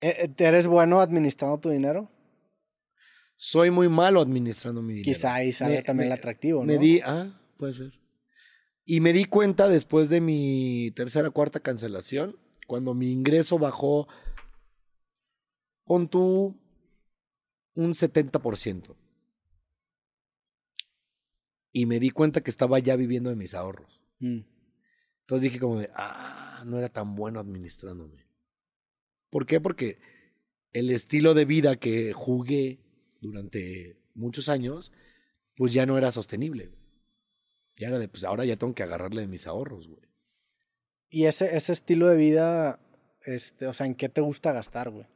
Eh, eh, ¿Eres bueno administrando tu dinero? Soy muy malo administrando mi dinero. Quizá ahí sale Me- también me- el atractivo, ¿no? Me di, ah, puede ser. Y me di cuenta después de mi tercera cuarta cancelación, cuando mi ingreso bajó, pon tú un 70%. Y me di cuenta que estaba ya viviendo de mis ahorros. Mm. Entonces dije como de, ah, no era tan bueno administrándome. ¿Por qué? Porque el estilo de vida que jugué durante muchos años, pues ya no era sostenible. Ya era de, pues ahora ya tengo que agarrarle de mis ahorros, güey. Y ese, ese estilo de vida, este, o sea, ¿en qué te gusta gastar, güey?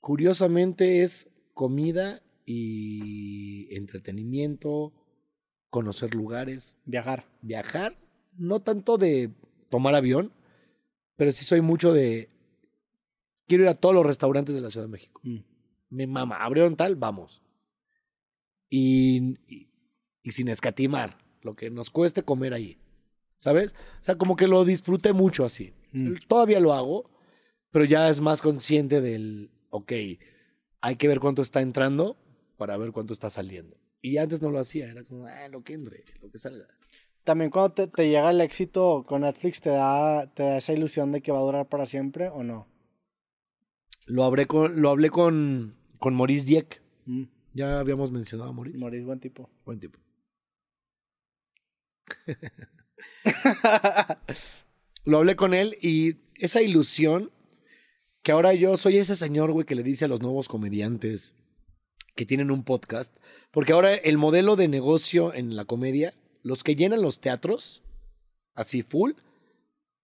Curiosamente es comida y entretenimiento, conocer lugares, Viajar. viajar, no tanto de tomar avión, pero sí soy mucho de, quiero ir a todos los restaurantes de la Ciudad de México. Mm. Me mama, abrieron tal, vamos. Y, y, y sin escatimar, lo que nos cueste comer ahí. ¿Sabes? O sea, como que lo disfruté mucho así. Mm. Todavía lo hago, pero ya es más consciente del, ok, hay que ver cuánto está entrando para ver cuánto está saliendo. Y antes no lo hacía, era como, ah, lo que entre, lo que salga. También cuando te, te llega el éxito con Netflix, ¿te da, ¿te da esa ilusión de que va a durar para siempre o no? Lo hablé con, lo hablé con, con Maurice Dieck. Mm. Ya habíamos mencionado a Maurice. Morís, buen tipo. Buen tipo. Lo hablé con él y esa ilusión que ahora yo soy ese señor, güey, que le dice a los nuevos comediantes que tienen un podcast, porque ahora el modelo de negocio en la comedia, los que llenan los teatros, así full,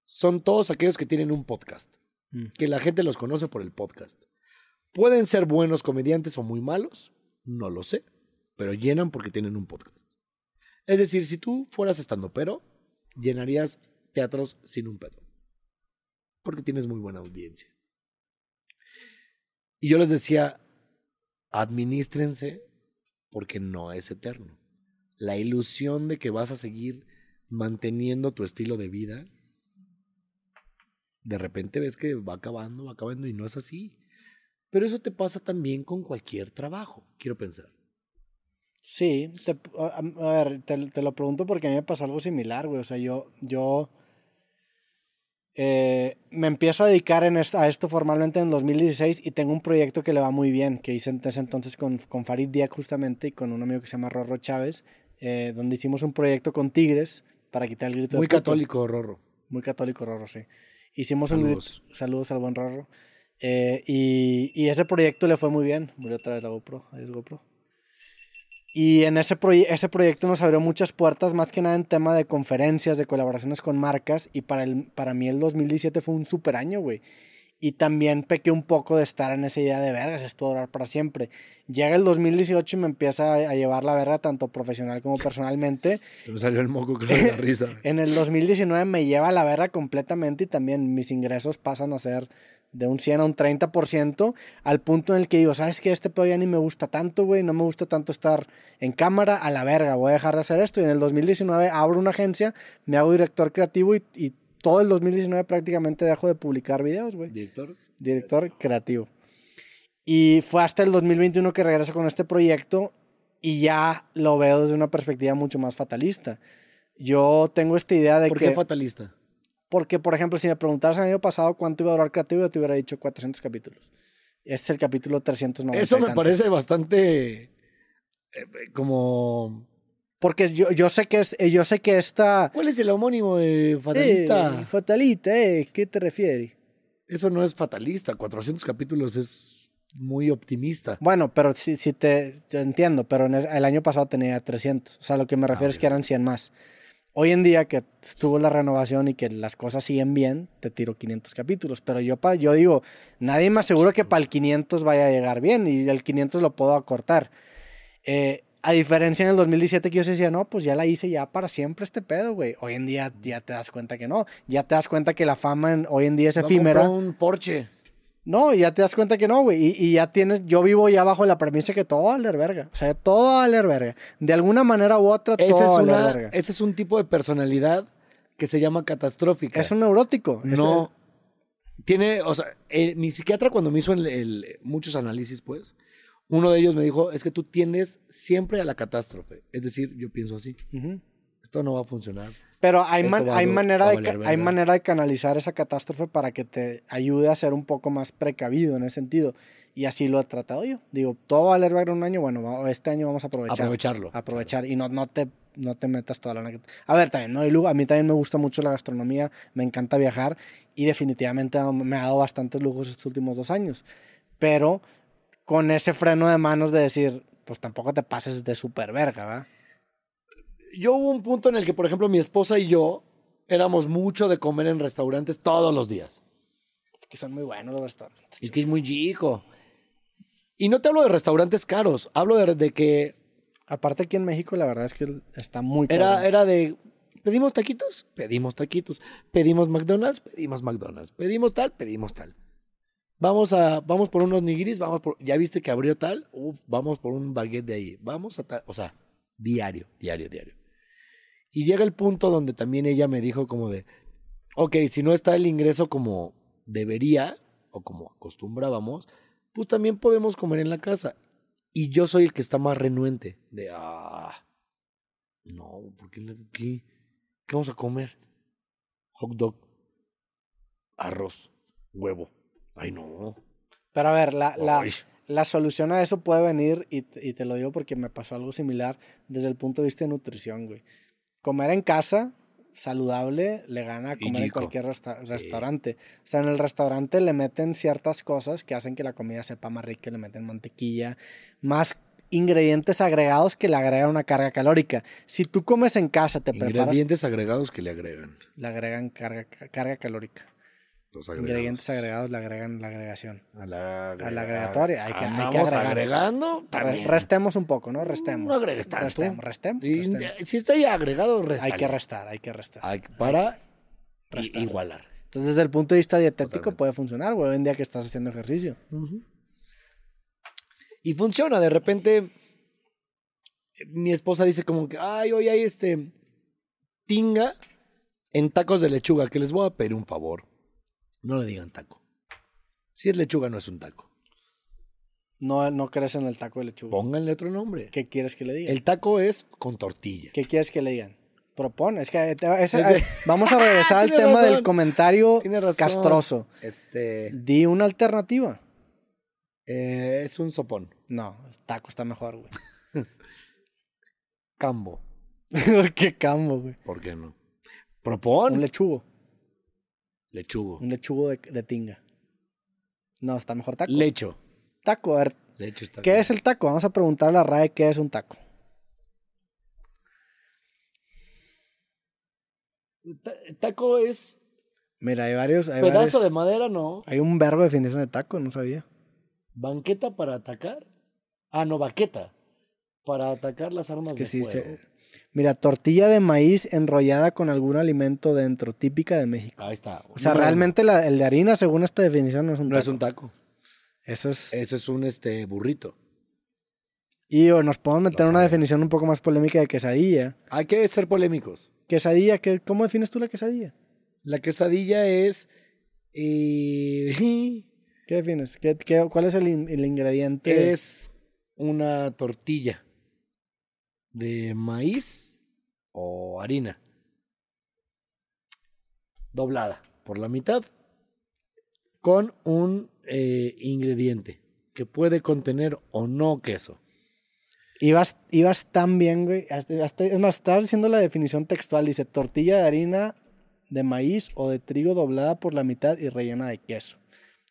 son todos aquellos que tienen un podcast, Mm. que la gente los conoce por el podcast. Pueden ser buenos comediantes o muy malos, no lo sé, pero llenan porque tienen un podcast. Es decir, si tú fueras estando pero, llenarías teatros sin un pedo. Porque tienes muy buena audiencia. Y yo les decía, administrense porque no es eterno. La ilusión de que vas a seguir manteniendo tu estilo de vida, de repente ves que va acabando, va acabando y no es así. Pero eso te pasa también con cualquier trabajo, quiero pensar. Sí, te- a, ver, te, lo pregunto porque a mí me pasó algo similar, güey. O sea, yo, yo eh, me empiezo a dedicar en a esto formalmente en 2016 y tengo un proyecto que le va muy bien, que hice en ese entonces con, con Farid Diak justamente y con un amigo que se llama Rorro Chávez, eh, donde hicimos un proyecto con Tigres para quitar el grito Muy de puto. católico, Rorro. Muy católico, Rorro, sí. Hicimos un Saludos. grito- saludos al buen Rorro. Eh, y, y ese proyecto le fue muy bien. Murió otra vez la GoPro. Adiós, GoPro. Y en ese, proye- ese proyecto nos abrió muchas puertas, más que nada en tema de conferencias, de colaboraciones con marcas. Y para, el, para mí el 2017 fue un super año, güey. Y también pequé un poco de estar en esa idea de vergas, esto va a durar para siempre. Llega el 2018 y me empieza a, llevar la verga tanto profesional como personalmente. Se me salió el moco con la risa. En el 2019 me lleva la verga completamente y también mis ingresos pasan a ser de un 100 a un 30%, al punto en el que digo, ¿sabes qué? Este pedo ya ni me gusta tanto, güey, no me gusta tanto estar en cámara, a la verga, voy a dejar de hacer esto. Y en el 2019 abro una agencia, me hago director creativo y, y todo el 2019 prácticamente dejo de publicar videos, güey. Director. Director creativo. Y fue hasta el 2021 que regreso con este proyecto y ya lo veo desde una perspectiva mucho más fatalista. Yo tengo esta idea de ¿Por que... qué fatalista? Porque, por ejemplo, si me preguntaras el año pasado cuánto iba a durar creativo, yo te hubiera dicho 400 capítulos. Este es el capítulo 390. Eso me parece bastante eh, como... Porque yo, yo sé que es, eh, yo sé que esta... ¿Cuál es el homónimo de fatalista? Eh, fatalista, eh, ¿qué te refieres? Eso no es fatalista. 400 capítulos es muy optimista. Bueno, pero si, si te, te entiendo, pero en el, el año pasado tenía 300. O sea, lo que me refiero es que eran 100 más. Hoy en día que estuvo la renovación y que las cosas siguen bien, te tiro 500 capítulos. Pero yo, pa- yo digo, nadie me asegura que para el 500 vaya a llegar bien y el 500 lo puedo acortar. Eh, a diferencia en el 2017 que yo decía, no, pues ya la hice ya para siempre este pedo, güey. Hoy en día ya te das cuenta que no. Ya te das cuenta que la fama en- hoy en día es No efímera. un Porsche. No, ya te das cuenta que no, güey. Y, y ya tienes, yo vivo ya bajo la premisa que todo va a valer verga. O sea, todo va a valer verga. De alguna manera u otra, todo Ese es, va a valer una, verga. ese es un tipo de personalidad que se llama catastrófica. Es un neurótico. Es- no Tiene, o sea, eh, mi psiquiatra cuando me hizo el- el- muchos análisis, pues, uno de ellos me dijo, es que tú tiendes siempre a la catástrofe. Es decir, yo pienso así, Ujú. esto no va a funcionar. Pero hay, man- hay, manera de, valer hay manera de canalizar esa catástrofe para que te ayude a ser un poco más precavido en ese sentido. Y así lo he tratado yo. Digo, todo va a valer verga un año, bueno, este año vamos a aprovechar. Aprovecharlo. Aprovechar y no, no, te, no te metas toda la A ver, también, ¿no? a mí también me gusta mucho la gastronomía, me encanta viajar y definitivamente me ha dado bastantes lujos estos últimos dos años. Pero con ese freno de manos de decir, pues tampoco te pases de super verga, ¿va? Yo hubo un punto en el que, por ejemplo, mi esposa y yo éramos mucho de comer en restaurantes todos los días. Que son muy buenos los restaurantes. Y que es muy chico. Y no te hablo de restaurantes caros, hablo de, de que Aparte aquí en México la verdad es que está muy era, cabrón. era de, ¿pedimos taquitos? Pedimos taquitos. ¿Pedimos McDonald's? Pedimos McDonald's. ¿Pedimos tal? Pedimos tal. Vamos a, vamos por unos nigiris, vamos por, ya viste que abrió tal, Uf, vamos por un baguette de ahí, vamos a tal, o sea, diario, diario, diario. Y llega el punto donde también ella me dijo como de, ok, si no está el ingreso como debería o como acostumbrábamos, pues también podemos comer en la casa. Y yo soy el que está más renuente de, ah, no, ¿por qué, qué vamos a comer? Hot dog, arroz, huevo. Ay, no. Pero a ver, la, la, la solución a eso puede venir, y, te- y te lo digo porque me pasó algo similar desde el punto de vista de nutrición, güey. Comer en casa, saludable, le gana a comer en cualquier resta- restaurante. O sea, en el restaurante le meten ciertas cosas que hacen que la comida sepa más rica, le meten mantequilla, más ingredientes agregados que le agregan una carga calórica. Si tú comes en casa, te preparas, Ingredientes agregados que le agregan. le agregan carga, carga calórica. Los agregados. Ingredientes agregados le agregan la agregación. A la, A la agregatoria, hay que- hay que Andamos agregar. agregando. Re- también. Restemos un poco, ¿no? Restemos. No agregues tanto. Restemos, restemos. Si está ya agregado, resta. Hay que restar, hay que restar. Hay para restar. igualar. Entonces, desde el punto de vista dietético Totalmente. puede funcionar, güey. Hoy en día que estás haciendo ejercicio. Y funciona. De repente, mi esposa dice como que, ay, hoy hay este tinga en tacos de lechuga, que les voy a pedir un favor. No le digan taco. Si es lechuga, no es un taco. No, no crees en el taco de lechuga. Pónganle otro nombre. ¿Qué quieres que le digan? El taco es con tortilla. ¿Qué quieres que le digan? Propone. Es que ese- Ese- vamos a regresar al tema razón. del comentario castroso. Este Di una alternativa. eh, es un sopón. No, el taco está mejor, güey. Cambo. ¿Qué cambo, güey? ¿Por qué no? Propon. Un lechugo. Lechugo. Un lechugo de, de tinga. No, está mejor taco. Lecho. taco, a ver, Lecho está ¿Qué bien. es el taco? Vamos a preguntar a la RAE qué es un taco. Ta- Taco es Mira, hay varios. Hay, pedazo varios- de madera, no. hay un verbo de definición de taco, no sabía. Banqueta para atacar. Ah, no, baqueta. Para atacar las armas Que de sí, fuego. se- Mira, tortilla de maíz enrollada con algún alimento dentro, típica de México. Ahí está. O sea, realmente la- el de harina, según esta definición, no es un uno. No taco. es un taco. Eso es. Eso es un este burrito. Y o nos podemos meter una definición un poco más polémica de quesadilla. Hay que ser polémicos. Quesadilla, ¿qué, ¿cómo defines tú la quesadilla? La quesadilla es. eh, ¿Qué defines? ¿Qué, qué- cuál es el, el ingrediente? es una tortilla de maíz o harina doblada por la mitad con un eh, ingrediente que puede contener o no queso. Ibas, ibas tan bien, güey. Hasta- hasta- es más, estabas diciendo la definición textual. Dice tortilla de harina de maíz o de trigo doblada por la mitad y rellena de queso.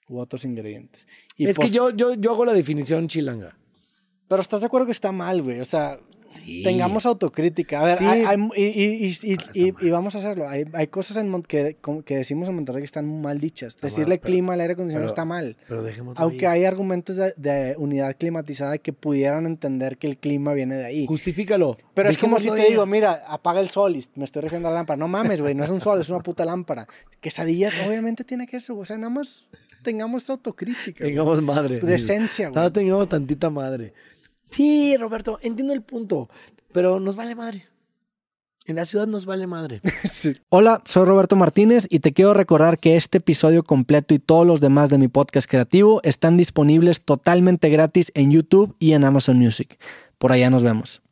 U otros ingredientes. Y es que yo, yo, yo hago la definición chilanga. Pero estás de acuerdo que está mal, güey. O sea, Sí. tengamos autocrítica. A ver, Sí. hay- hay- y, y- y- y- vamos a hacerlo. Hay, hay cosas en Mon- que, que decimos en Monterrey que están mal dichas. Está Decirle mal, pero- clima al aire acondicionado pero- está mal. Pero Aunque hay argumentos de, de unidad climatizada que pudieran entender que el clima viene de ahí. Justifícalo. Pero es como si te digo, mira, apaga el sol y me estoy refiriendo a la lámpara. No mames, güey, no es un sol, es una puta lámpara. Quesadilla obviamente tiene queso, o sea, nada más tengamos autocrítica. Tengamos madre. Decencia, güey. No tengamos tantita madre. Sí, Roberto, entiendo el punto, pero nos vale madre. En la ciudad nos vale madre. Hola, soy Roberto Martínez y te quiero recordar que este episodio completo y todos los demás de mi podcast creativo están disponibles totalmente gratis en YouTube y en Amazon Music. Por allá nos vemos.